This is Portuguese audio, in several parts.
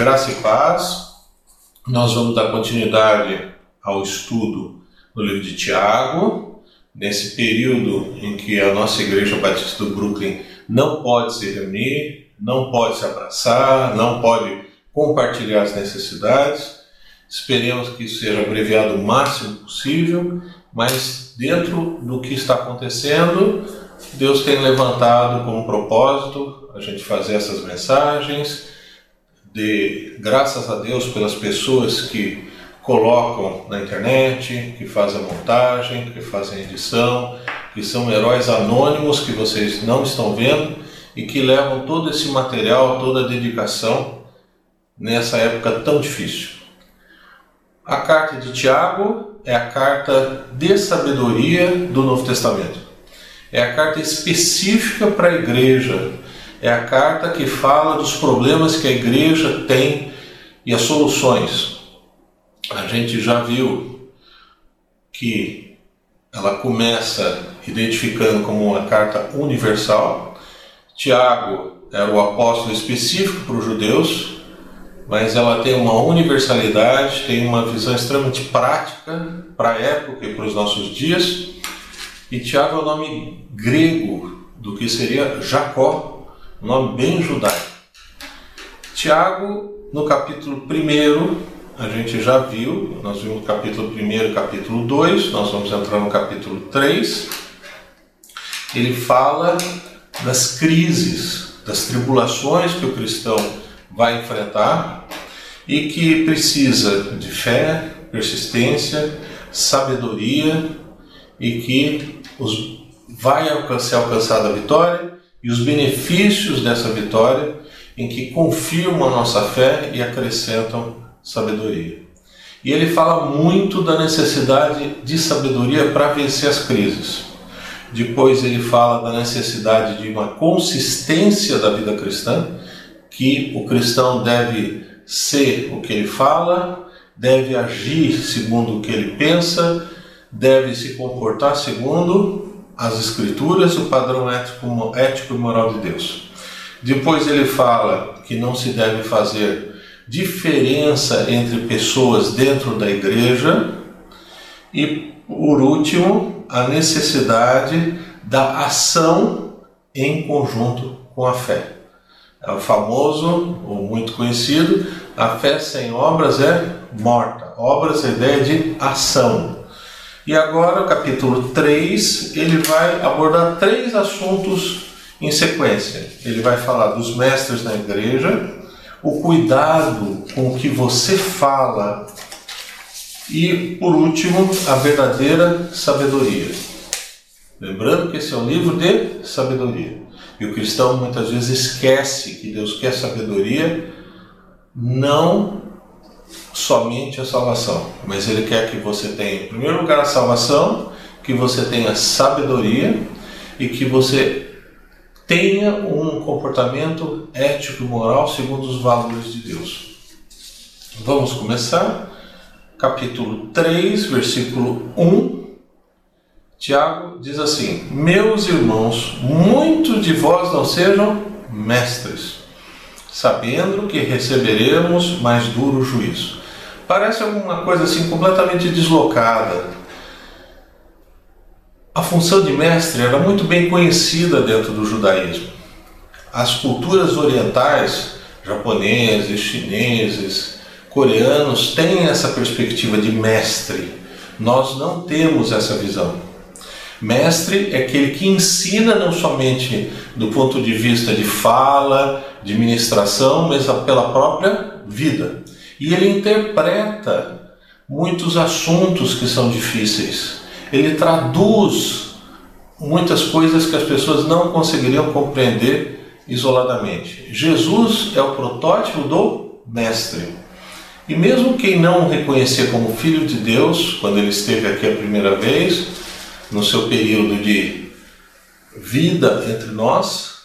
Graça e paz. Nós vamos dar continuidade ao estudo no livro de Tiago, nesse período em que a nossa Igreja Batista do Brooklyn não pode se reunir, não pode se abraçar, não pode compartilhar as necessidades. Esperemos que isso seja abreviado o máximo possível, mas dentro do que está acontecendo, Deus tem levantado como propósito a gente fazer essas mensagens, de graças a Deus pelas pessoas que colocam na internet, que fazem a montagem, que fazem a edição, que são heróis anônimos que vocês não estão vendo e que levam todo esse material, toda a dedicação nessa época tão difícil. A carta de Tiago é a carta de sabedoria do Novo Testamento. É a carta específica para a igreja é a carta que fala dos problemas que a igreja tem e as soluções. A gente já viu que ela começa identificando como uma carta universal. Tiago era o apóstolo específico para os judeus, mas ela tem uma universalidade, tem uma visão extremamente prática para a época e para os nossos dias. E Tiago é o nome grego do que seria Jacó, um nome bem judaico. Tiago, no capítulo 1, a gente já viu, nós vimos o capítulo 1 e capítulo 2, nós vamos entrar no capítulo 3. Ele fala das crises, das tribulações que o cristão vai enfrentar e que precisa de fé, persistência, sabedoria e que os, vai ser alcançada a vitória e os benefícios dessa vitória em que confirmam a nossa fé e acrescentam sabedoria. E ele fala muito da necessidade de sabedoria para vencer as crises. Depois ele fala da necessidade de uma consistência da vida cristã, que o cristão deve ser o que ele fala, deve agir segundo o que ele pensa, deve se comportar segundo as Escrituras, o padrão ético, ético e moral de Deus. Depois ele fala que não se deve fazer diferença entre pessoas dentro da igreja. E, por último, a necessidade da ação em conjunto com a fé. É o famoso, ou muito conhecido, a fé sem obras é morta. Obras é ideia de ação. E agora, o capítulo 3, ele vai abordar três assuntos em sequência. Ele vai falar dos mestres na igreja, o cuidado com o que você fala e, por último, a verdadeira sabedoria. Lembrando que esse é um livro de sabedoria. E o cristão muitas vezes esquece que Deus quer sabedoria, não somente a salvação, mas Ele quer que você tenha, em primeiro lugar, a salvação, que você tenha sabedoria e que você tenha um comportamento ético e moral segundo os valores de Deus. Vamos começar. Capítulo 3, versículo 1. Tiago diz assim: Meus irmãos, muitos de vós não sejam mestres, sabendo que receberemos mais duro juízo Parece alguma coisa assim completamente deslocada. A função de mestre era muito bem conhecida dentro do judaísmo. As culturas orientais, japoneses, chineses, coreanos, têm essa perspectiva de mestre. Nós não temos essa visão. Mestre é aquele que ensina não somente do ponto de vista de fala, de ministração, mas pela própria vida. E ele interpreta muitos assuntos que são difíceis. Ele traduz muitas coisas que as pessoas não conseguiriam compreender isoladamente. Jesus é o protótipo do Mestre. E mesmo quem não o reconhecia como Filho de Deus, quando ele esteve aqui a primeira vez, no seu período de vida entre nós,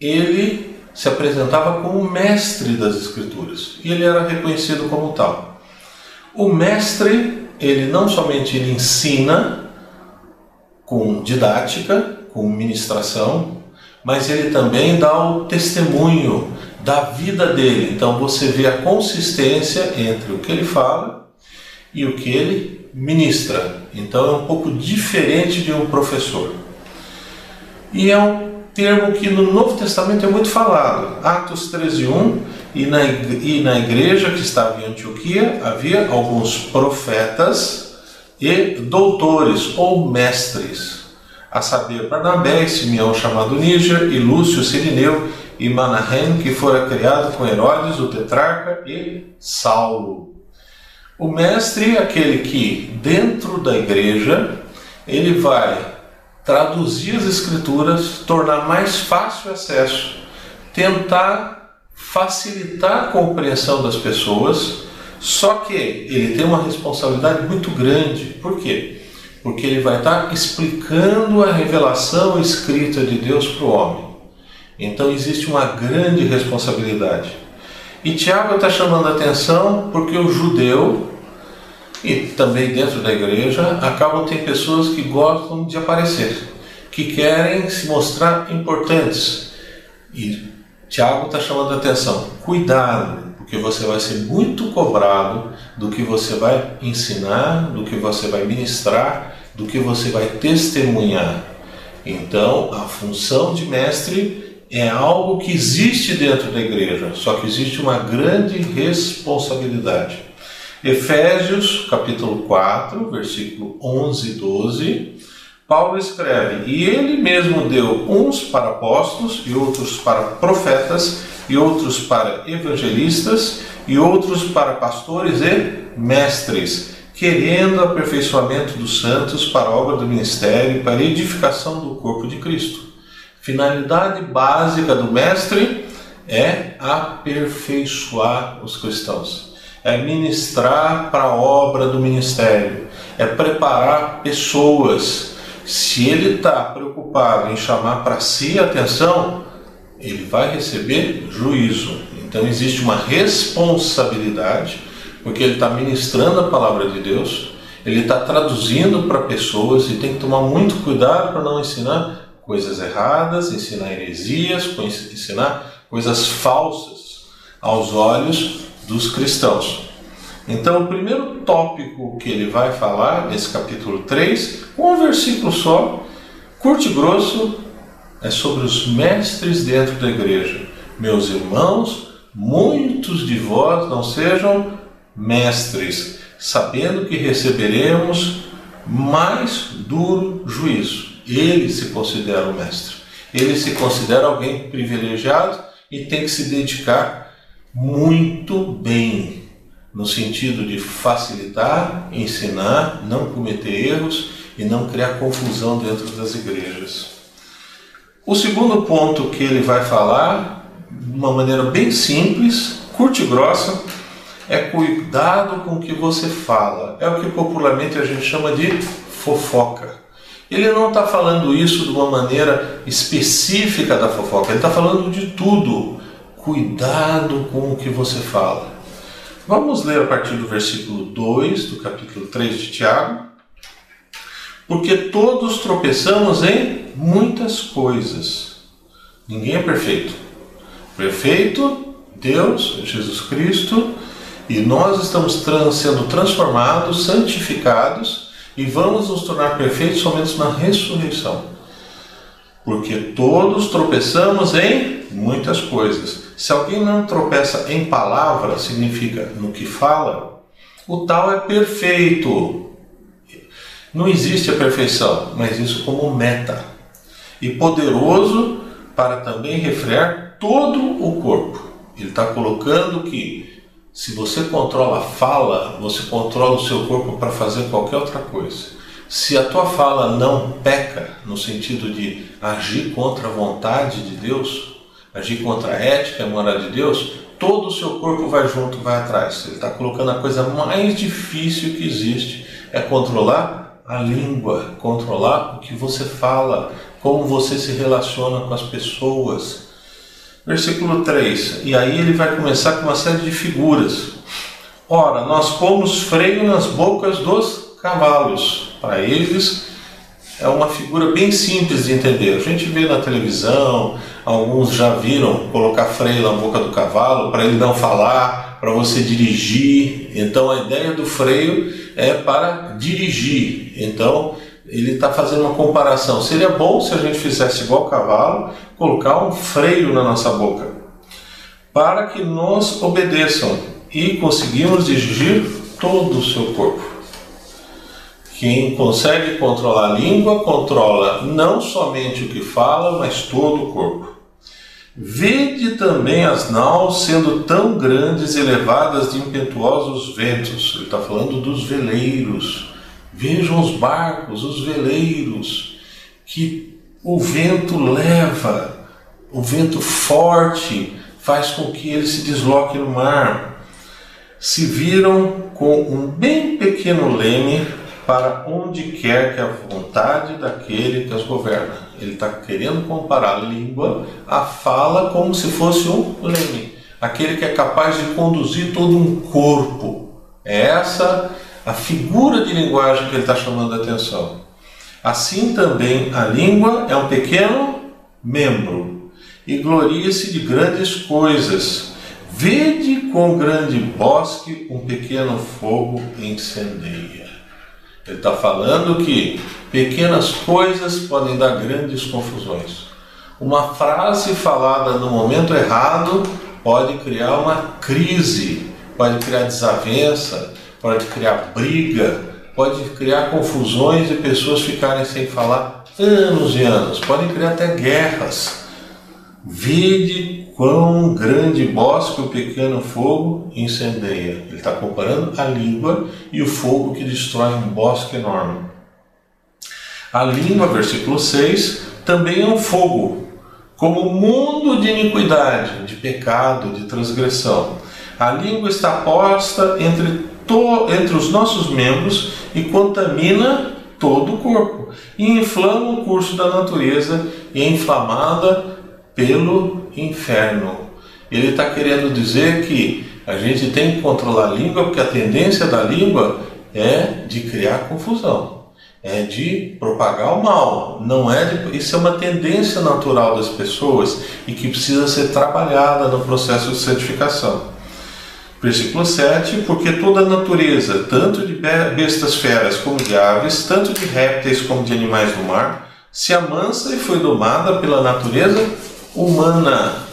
ele se apresentava como mestre das Escrituras e ele era reconhecido como tal. O mestre, ele não somente ele ensina com didática, com ministração, mas ele também dá o testemunho da vida dele. Então você vê a consistência entre o que ele fala e o que ele ministra. Então é um pouco diferente de um professor. E é um termo que no Novo Testamento é muito falado. Atos 13:1 e na e na igreja que estava em Antioquia havia alguns profetas e doutores ou mestres, a saber Barnabé Simeão chamado Níger e Lúcio Sirineu e Manahem que fora criado com Herodes o tetrarca e Saulo. O mestre é aquele que dentro da igreja ele vai traduzir as escrituras, tornar mais fácil o acesso, tentar facilitar a compreensão das pessoas, só que ele tem uma responsabilidade muito grande. Por quê? Porque ele vai estar explicando a revelação escrita de Deus para o homem. Então existe uma grande responsabilidade. E Tiago está chamando a atenção porque o judeu e também dentro da igreja, acabam tem pessoas que gostam de aparecer, que querem se mostrar importantes. E Tiago está chamando a atenção: cuidado, porque você vai ser muito cobrado do que você vai ensinar, do que você vai ministrar, do que você vai testemunhar. Então, a função de mestre é algo que existe dentro da igreja, só que existe uma grande responsabilidade. Efésios, capítulo 4, versículo 11 e 12, Paulo escreve: E ele mesmo deu uns para apóstolos, e outros para profetas, e outros para evangelistas, e outros para pastores e mestres, querendo aperfeiçoamento dos santos para a obra do ministério, para a edificação do corpo de Cristo. Finalidade básica do mestre é aperfeiçoar os cristãos é ministrar para a obra do ministério, é preparar pessoas. Se ele está preocupado em chamar para si atenção, ele vai receber juízo. Então existe uma responsabilidade, porque ele está ministrando a palavra de Deus, ele está traduzindo para pessoas e tem que tomar muito cuidado para não ensinar coisas erradas, ensinar heresias, ensinar coisas falsas aos olhos dos cristãos. Então, o primeiro tópico que ele vai falar nesse capítulo 3, com um versículo só, curto e grosso, é sobre os mestres dentro da igreja. Meus irmãos, muitos de vós não sejam mestres, sabendo que receberemos mais duro juízo. Ele se considera o mestre. Ele se considera alguém privilegiado e tem que se dedicar muito bem, no sentido de facilitar, ensinar, não cometer erros e não criar confusão dentro das igrejas. O segundo ponto que ele vai falar, de uma maneira bem simples, curta e grossa, é cuidado com o que você fala. É o que popularmente a gente chama de fofoca. Ele não está falando isso de uma maneira específica da fofoca, ele está falando de tudo cuidado com o que você fala. Vamos ler a partir do versículo 2 do capítulo 3 de Tiago. Porque todos tropeçamos em muitas coisas. Ninguém é perfeito. Perfeito, Deus, Jesus Cristo, e nós estamos trans, sendo transformados, santificados, e vamos nos tornar perfeitos somente na ressurreição. Porque todos tropeçamos em muitas coisas. Se alguém não tropeça em palavra, significa no que fala, o tal é perfeito. Não existe a perfeição, mas isso como meta. E poderoso para também refrear todo o corpo. Ele está colocando que se você controla a fala, você controla o seu corpo para fazer qualquer outra coisa. Se a tua fala não peca, no sentido de agir contra a vontade de Deus, agir contra a ética a moral de Deus, todo o seu corpo vai junto, vai atrás. Ele está colocando a coisa mais difícil que existe, é controlar a língua, controlar o que você fala, como você se relaciona com as pessoas. Versículo 3, e aí ele vai começar com uma série de figuras. Ora, nós pomos freio nas bocas dos cavalos. Para eles, é uma figura bem simples de entender. A gente vê na televisão, alguns já viram colocar freio na boca do cavalo para ele não falar, para você dirigir. Então a ideia do freio é para dirigir. Então ele está fazendo uma comparação. Seria bom se a gente fizesse igual o cavalo, colocar um freio na nossa boca, para que nos obedeçam e conseguimos dirigir todo o seu corpo. Quem consegue controlar a língua, controla não somente o que fala, mas todo o corpo. Vede também as naus sendo tão grandes e levadas de impetuosos ventos. Ele está falando dos veleiros. Vejam os barcos, os veleiros, que o vento leva, o vento forte faz com que ele se desloque no mar. Se viram com um bem pequeno leme para onde quer que a vontade daquele que as governa. Ele está querendo comparar a língua, a fala, como se fosse um leme, aquele que é capaz de conduzir todo um corpo. É essa a figura de linguagem que ele está chamando a atenção. Assim também a língua é um pequeno membro e gloria-se de grandes coisas. Vede com grande bosque um pequeno fogo incendeia. Ele está falando que pequenas coisas podem dar grandes confusões. Uma frase falada no momento errado pode criar uma crise, pode criar desavença, pode criar briga, pode criar confusões e pessoas ficarem sem falar anos e anos, podem criar até guerras. Vide quão grande bosque o pequeno fogo incendeia. Ele está comparando a língua e o fogo que destrói um bosque enorme. A língua, versículo 6, também é um fogo, como mundo de iniquidade, de pecado, de transgressão. A língua está posta entre, to, entre os nossos membros e contamina todo o corpo, e inflama o curso da natureza e é inflamada pelo inferno. Ele está querendo dizer que a gente tem que controlar a língua, porque a tendência da língua é de criar confusão, é de propagar o mal. Não é de, isso é uma tendência natural das pessoas e que precisa ser trabalhada no processo de santificação. Versículo 7: Porque toda a natureza, tanto de bestas feras como de aves, tanto de répteis como de animais do mar, se amansa e foi domada pela natureza humana,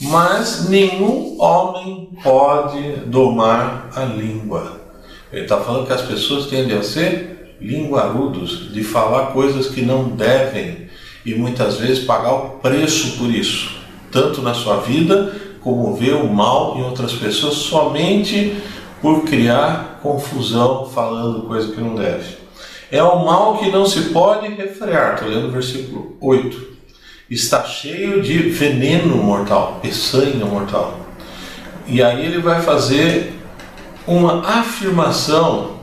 mas nenhum homem pode domar a língua. Ele está falando que as pessoas tendem a ser linguarudos, de falar coisas que não devem e muitas vezes pagar o preço por isso, tanto na sua vida como ver o mal em outras pessoas somente por criar confusão falando coisa que não deve. É o mal que não se pode refrear. Estou lendo o versículo 8 está cheio de veneno mortal, peçanha mortal. E aí ele vai fazer uma afirmação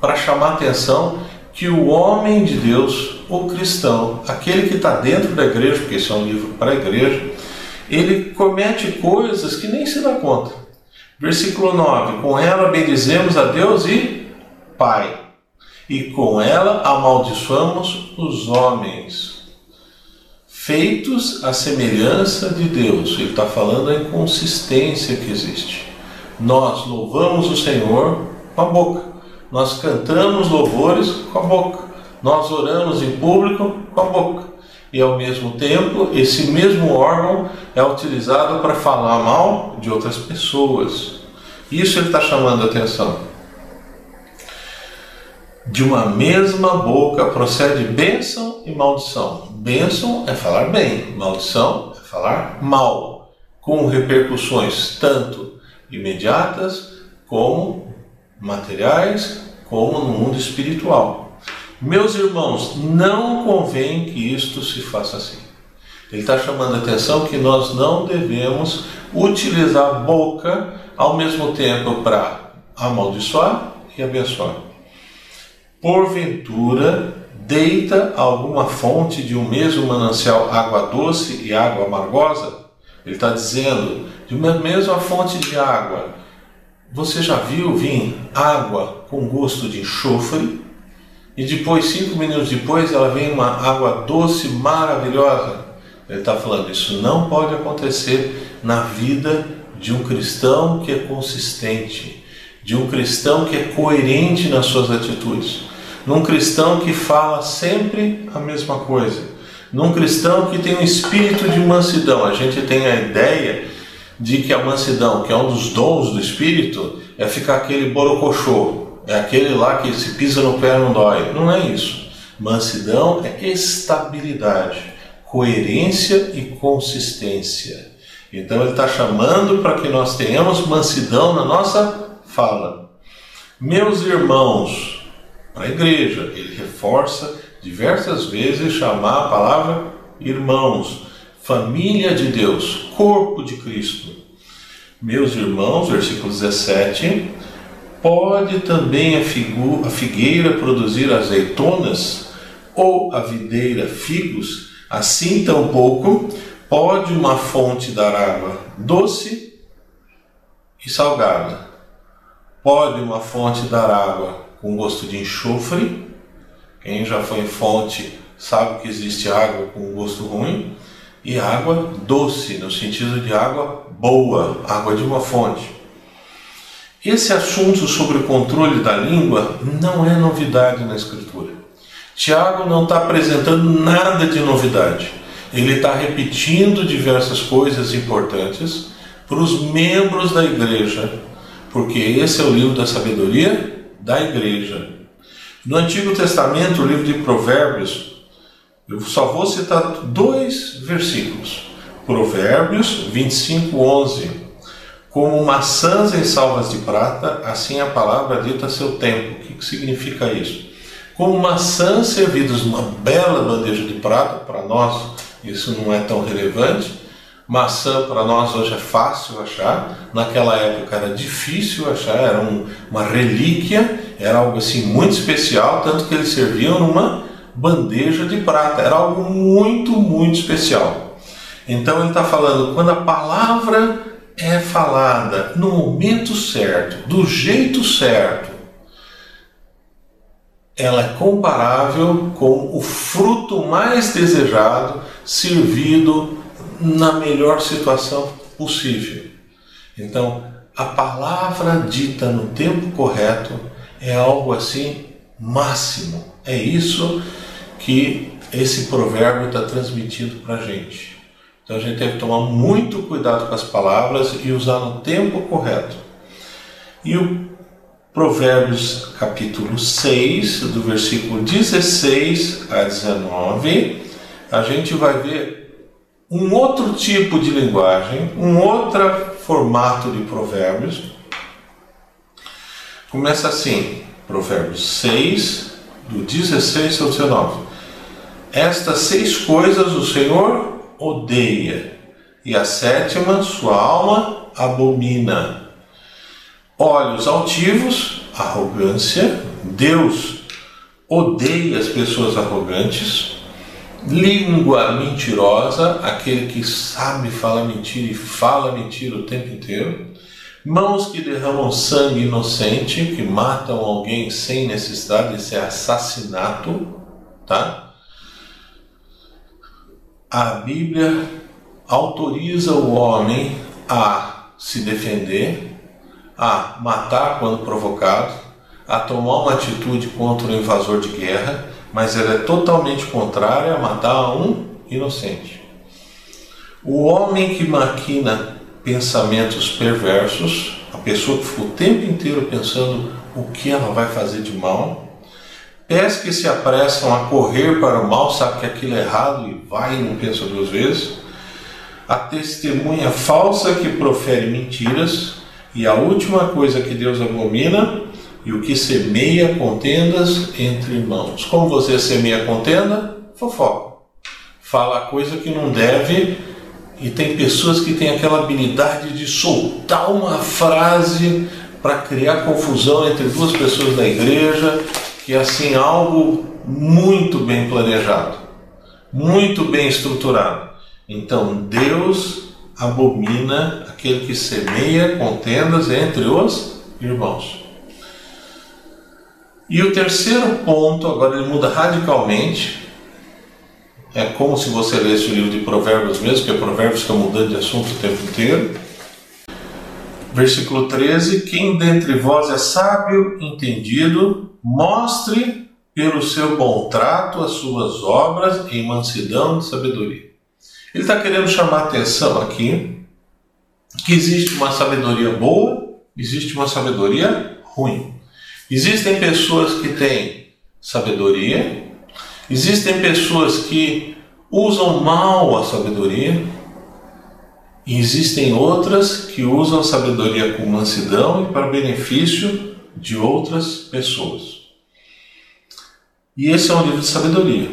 para chamar a atenção que o homem de Deus, o cristão, aquele que está dentro da igreja, porque isso é um livro para a igreja, ele comete coisas que nem se dá conta. Versículo 9: Com ela bendizemos a Deus e Pai, e com ela amaldiçoamos os homens feitos à semelhança de Deus. Ele está falando da inconsistência que existe. Nós louvamos o Senhor com a boca, nós cantamos louvores com a boca, nós oramos em público com a boca. E ao mesmo tempo, esse mesmo órgão é utilizado para falar mal de outras pessoas. Isso ele está chamando a atenção. De uma mesma boca procede bênção e maldição. Bênção é falar bem, maldição é falar mal, com repercussões tanto imediatas como materiais, como no mundo espiritual. Meus irmãos, não convém que isto se faça assim. Ele está chamando a atenção que nós não devemos utilizar a boca ao mesmo tempo para amaldiçoar e abençoar. Porventura, deita alguma fonte de um mesmo manancial água doce e água amargosa? Ele está dizendo, de uma mesma fonte de água, você já viu vir água com gosto de enxofre? E depois, cinco minutos depois, ela vem uma água doce, maravilhosa. Ele está falando, isso não pode acontecer na vida de um cristão que é consistente, de um cristão que é coerente nas suas atitudes, num cristão que fala sempre a mesma coisa, num cristão que tem um espírito de mansidão. A gente tem a ideia de que a mansidão, que é um dos dons do espírito, é ficar aquele borocochô, é aquele lá que se pisa no pé não dói. Não é isso. Mansidão é estabilidade, coerência e consistência. Então ele está chamando para que nós tenhamos mansidão na nossa fala. Meus irmãos, para a igreja, ele reforça diversas vezes chamar a palavra irmãos, família de Deus, corpo de Cristo. Meus irmãos, versículo 17, pode também a, figueira produzir azeitonas ou a videira figos, assim tampouco pode uma fonte dar água doce e salgada. Pode uma fonte dar água com gosto de enxofre. Quem já foi em fonte sabe que existe água com gosto ruim e água doce, no sentido de água boa, água de uma fonte. Esse assunto sobre o controle da língua não é novidade na Escritura. Tiago não está apresentando nada de novidade. Ele está repetindo diversas coisas importantes para os membros da igreja, porque esse é o livro da sabedoria da igreja. No Antigo Testamento, o livro de Provérbios, eu só vou citar dois versículos. Provérbios 25, 11. Como maçãs em salvas de prata, assim a palavra dita a seu tempo. O que, significa isso? Como maçãs servidas numa bela bandeja de prata, para nós isso não é tão relevante. Maçã para nós hoje é fácil achar, naquela época era difícil achar, era um, uma relíquia, era algo assim muito especial, tanto que eles serviam numa bandeja de prata. Era algo muito, muito especial. Então ele está falando, quando a palavra é falada no momento certo, do jeito certo, ela é comparável com o fruto mais desejado, servido na melhor situação possível. Então, a palavra dita no tempo correto é algo assim máximo. É isso que esse provérbio está transmitindo para a gente. Então a gente tem que tomar muito cuidado com as palavras e usar no tempo correto. E o Provérbios capítulo 6, do versículo 16 a 19, a gente vai ver um outro tipo de linguagem, um outro formato de provérbios. Começa assim, Provérbios 6, do 16 ao 19. Estas seis coisas o Senhor odeia, e a sétima sua alma abomina. Olhos altivos, arrogância. Deus odeia as pessoas arrogantes. Língua mentirosa, aquele que sabe falar mentira e fala mentira o tempo inteiro. Mãos que derramam sangue inocente, que matam alguém sem necessidade, isso é assassinato, tá? a Bíblia autoriza o homem a se defender, a matar quando provocado, a tomar uma atitude contra o invasor de guerra, mas ela é totalmente contrária a matar um inocente. O homem que maquina pensamentos perversos, a pessoa que fica o tempo inteiro pensando o que ela vai fazer de mal, Pés que se apressam a correr para o mal, sabe que aquilo é errado e vai e não pensa duas vezes. A testemunha falsa que profere mentiras. E a última coisa que Deus abomina, e o que semeia contendas entre irmãos. Como você semeia contenda? Fofoca. Fala coisa que não deve, e tem pessoas que têm aquela habilidade de soltar uma frase para criar confusão entre duas pessoas da igreja que é assim algo muito bem planejado, muito bem estruturado. Então Deus abomina aquele que semeia contendas entre os irmãos. E o terceiro ponto, agora ele muda radicalmente. é como se você lesse o livro de Provérbios mesmo, que é Provérbios fica mudando de assunto o tempo inteiro. Versículo 13: Quem dentre vós é sábio, entendido, mostre pelo seu bom trato as suas obras em mansidão e sabedoria. Ele está querendo chamar a atenção aqui que existe uma sabedoria boa, existe uma sabedoria ruim. Existem pessoas que têm sabedoria, existem pessoas que usam mal a sabedoria, e existem outras que usam a sabedoria com mansidão e para benefício de outras pessoas. E esse é um livro de sabedoria.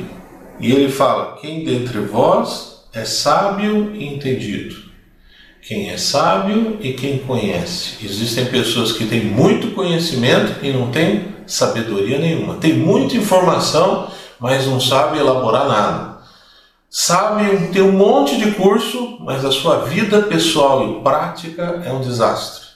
E ele fala: quem dentre vós é sábio e entendido? Quem é sábio e quem conhece. Existem pessoas que têm muito conhecimento e não têm sabedoria nenhuma. Tem muita informação, mas não sabe elaborar nada. Sabe ter um monte de curso, mas a sua vida pessoal e prática é um desastre.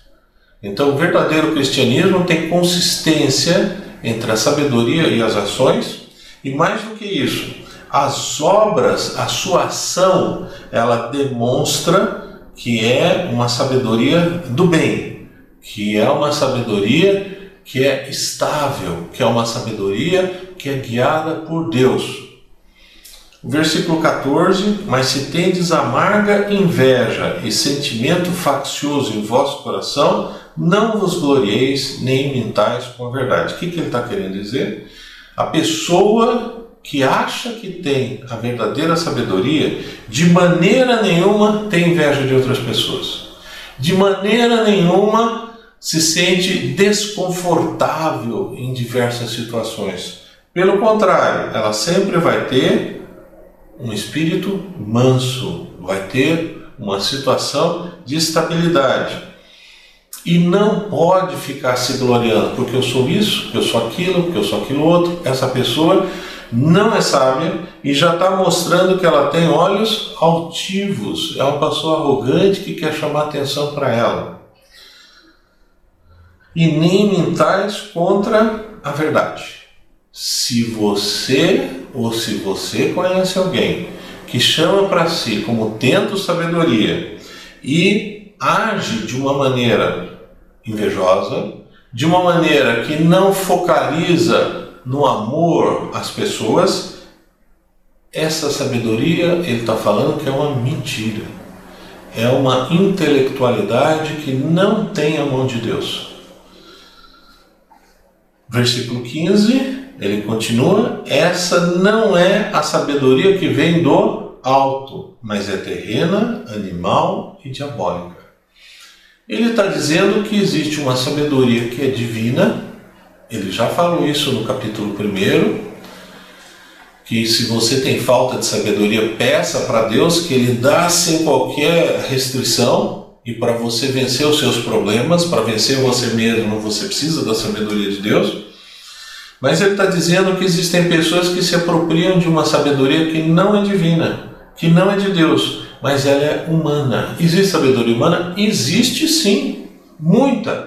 Então, o verdadeiro cristianismo tem consistência entre a sabedoria e as ações, e mais do que isso, as obras, a sua ação, ela demonstra que é uma sabedoria do bem, que é uma sabedoria que é estável, que é uma sabedoria que é guiada por Deus. Versículo 14: Mas se tendes amarga inveja e sentimento faccioso em vosso coração, não vos glorieis nem mintais com a verdade. O que, que ele está querendo dizer? A pessoa que acha que tem a verdadeira sabedoria, de maneira nenhuma tem inveja de outras pessoas. De maneira nenhuma se sente desconfortável em diversas situações. Pelo contrário, ela sempre vai ter um espírito manso, vai ter uma situação de estabilidade. E não pode ficar se gloriando, porque eu sou isso, porque eu sou aquilo, porque eu sou aquilo outro. Essa pessoa não é sábia e já está mostrando que ela tem olhos altivos. É uma pessoa arrogante que quer chamar atenção para ela. E nem mentais contra a verdade. Se você ou se você conhece alguém que chama para si como tento sabedoria e age de uma maneira invejosa, de uma maneira que não focaliza no amor às pessoas, essa sabedoria ele está falando que é uma mentira. É uma intelectualidade que não tem a mão de Deus. Versículo 15, ele continua: Essa não é a sabedoria que vem do alto, mas é terrena, animal e diabólica. Ele está dizendo que existe uma sabedoria que é divina, ele já falou isso no capítulo 1, que se você tem falta de sabedoria, peça para Deus que Ele dá sem qualquer restrição, e para você vencer os seus problemas, para vencer você mesmo, você precisa da sabedoria de Deus. Mas ele está dizendo que existem pessoas que se apropriam de uma sabedoria que não é divina, que não é de Deus, mas ela é humana. Existe sabedoria humana? Existe sim, muita.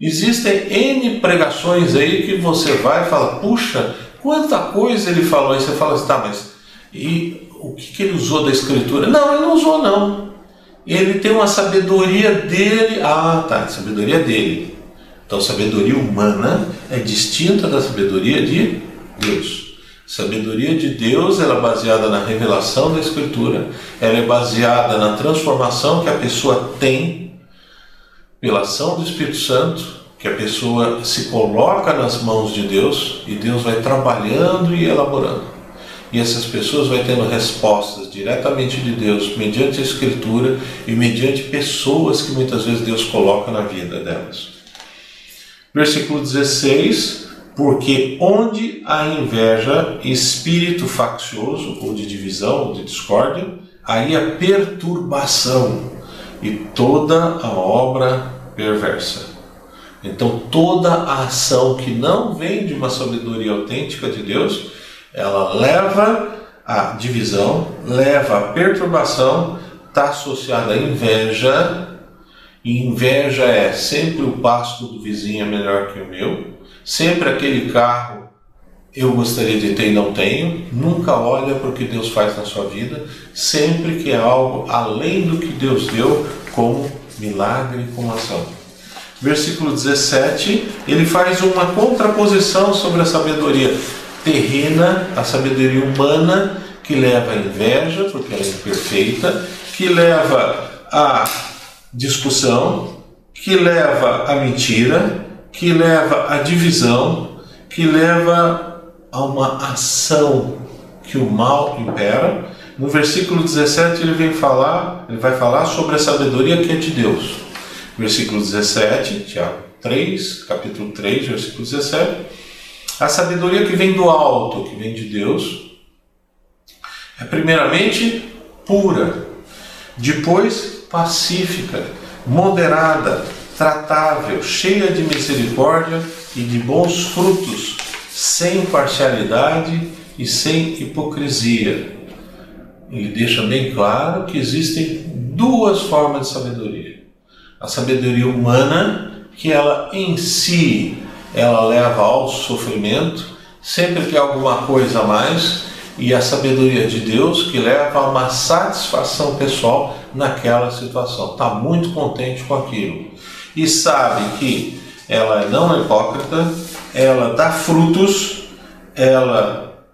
Existem N pregações aí que você vai e fala, puxa, quanta coisa ele falou. Aí você fala assim, tá, mas e o que, que ele usou da escritura? Não, ele não usou não. Ele tem uma sabedoria dele. Ah, tá, sabedoria dele. Então, sabedoria humana é distinta da sabedoria de Deus. Sabedoria de Deus ela é baseada na revelação da Escritura, ela é baseada na transformação que a pessoa tem pela ação do Espírito Santo, que a pessoa se coloca nas mãos de Deus e Deus vai trabalhando e elaborando. E essas pessoas vão tendo respostas diretamente de Deus, mediante a Escritura e mediante pessoas que muitas vezes Deus coloca na vida delas. Versículo 16: Porque onde há inveja, espírito faccioso, ou de divisão, ou de discórdia, aí há perturbação e toda a obra perversa. Então, toda a ação que não vem de uma sabedoria autêntica de Deus, ela leva à divisão, leva à perturbação, está associada à inveja. E inveja é sempre o pasto do vizinho é melhor que o meu, sempre aquele carro eu gostaria de ter e não tenho. Nunca olha para o que Deus faz na sua vida, sempre que é algo além do que Deus deu, como milagre, como ação. Versículo 17, ele faz uma contraposição sobre a sabedoria terrena, a sabedoria humana, que leva à inveja, porque ela é imperfeita, que leva à discussão, que leva à mentira, que leva à divisão, que leva a uma ação que o mal impera. No versículo 17 ele vem falar, ele vai falar sobre a sabedoria que é de Deus. Versículo 17, Tiago 3, capítulo 3, versículo 17. A sabedoria que vem do alto, que vem de Deus, é primeiramente pura, depois pacífica, moderada, tratável, cheia de misericórdia e de bons frutos, sem parcialidade e sem hipocrisia. Ele deixa bem claro que existem duas formas de sabedoria. A sabedoria humana, que ela em si ela leva ao sofrimento, sempre que há alguma coisa a mais, e a sabedoria de Deus que leva a uma satisfação pessoal naquela situação. Está muito contente com aquilo. E sabe que ela não é hipócrita, ela dá frutos, ela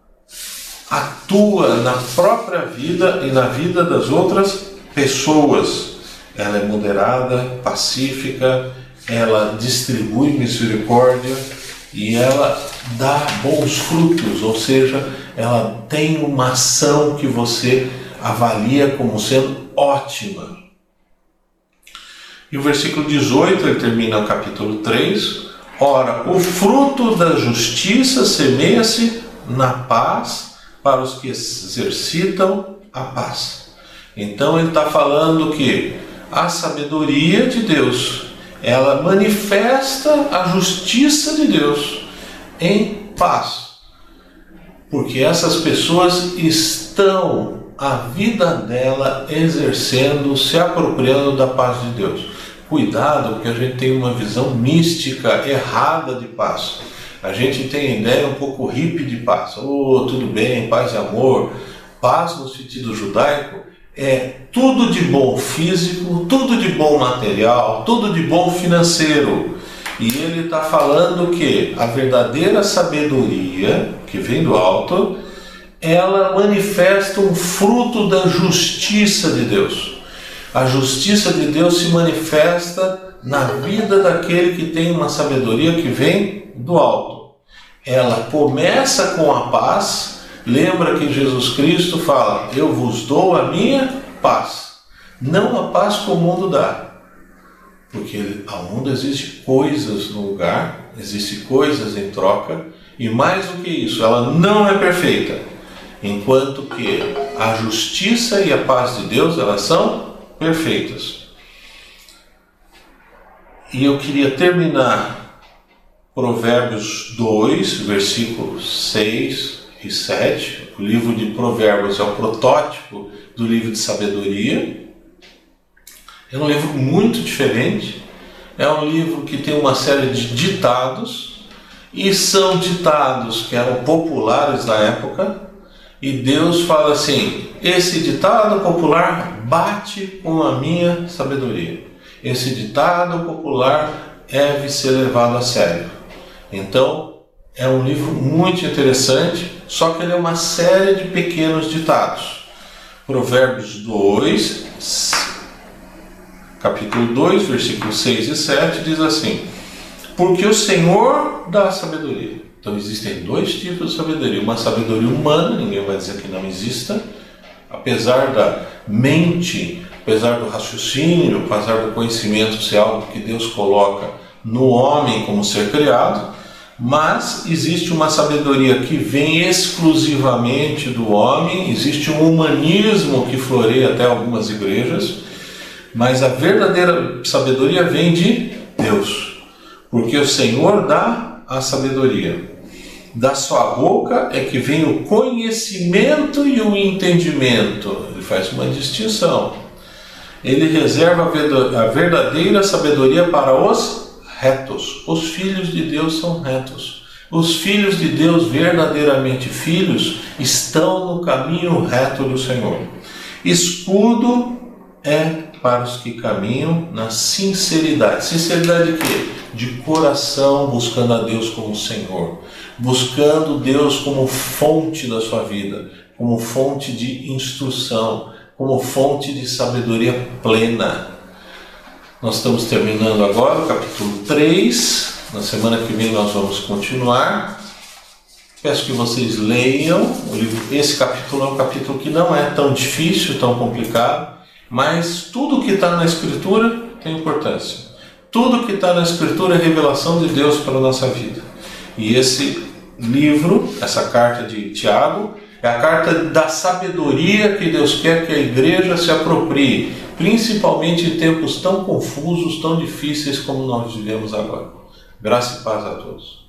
atua na própria vida e na vida das outras pessoas. Ela é moderada, pacífica, ela distribui misericórdia e ela dá bons frutos, ou seja, ela tem uma ação que você avalia como sendo ótima. E o versículo 18, ele termina o capítulo 3. Ora, o fruto da justiça semeia-se na paz para os que exercitam a paz. Então ele está falando que a sabedoria de Deus, ela manifesta a justiça de Deus em paz porque essas pessoas estão a vida dela exercendo, se apropriando da paz de Deus. Cuidado, porque a gente tem uma visão mística errada de paz. A gente tem ideia um pouco hippie de paz. Oh, tudo bem, paz e amor. Paz no sentido judaico é tudo de bom físico, tudo de bom material, tudo de bom financeiro. E ele está falando que a verdadeira sabedoria que vem do alto, ela manifesta um fruto da justiça de Deus. A justiça de Deus se manifesta na vida daquele que tem uma sabedoria que vem do alto. Ela começa com a paz. Lembra que Jesus Cristo fala: Eu vos dou a minha paz, não a paz que o mundo dá porque ao mundo existe coisas no lugar, existe coisas em troca, e mais do que isso, ela não é perfeita, enquanto que a justiça e a paz de Deus, elas são perfeitas. E eu queria terminar Provérbios 2, versículos 6 e 7. O livro de Provérbios é o protótipo do livro de sabedoria. É um livro muito diferente. É um livro que tem uma série de ditados e são ditados que eram populares na época. E Deus fala assim: esse ditado popular bate com a minha sabedoria. Esse ditado popular deve ser levado a sério. Então, é um livro muito interessante, só que ele é uma série de pequenos ditados. Provérbios 2, capítulo 2, versículos 6 e 7, diz assim: Porque o Senhor dá sabedoria. Então existem dois tipos de sabedoria: uma sabedoria humana, ninguém vai dizer que não exista, apesar da mente, apesar do raciocínio, apesar do conhecimento ser algo que Deus coloca no homem como ser criado, mas existe uma sabedoria que vem exclusivamente do homem, existe um humanismo que floreia até algumas igrejas mas a verdadeira sabedoria vem de Deus, porque o Senhor dá a sabedoria. Da sua boca é que vem o conhecimento e o entendimento. Ele faz uma distinção. Ele reserva a verdadeira sabedoria para os retos. Os filhos de Deus são retos. Os filhos de Deus, verdadeiramente filhos, estão no caminho reto do Senhor. Escudo é para os que caminham na sinceridade. Sinceridade de quê? De coração, buscando a Deus como Senhor, buscando Deus como fonte da sua vida, como fonte de instrução, como fonte de sabedoria plena. Nós estamos terminando agora o capítulo 3. Na semana que vem nós vamos continuar. Peço que vocês leiam. Esse capítulo é um capítulo que não é tão difícil, tão complicado, mas tudo que está na Escritura tem importância. Tudo que está na Escritura é revelação de Deus para a nossa vida. E esse livro, essa carta de Tiago, é a carta da sabedoria que Deus quer que a igreja se aproprie, principalmente em tempos tão confusos, tão difíceis como nós vivemos agora. Graça e paz a todos.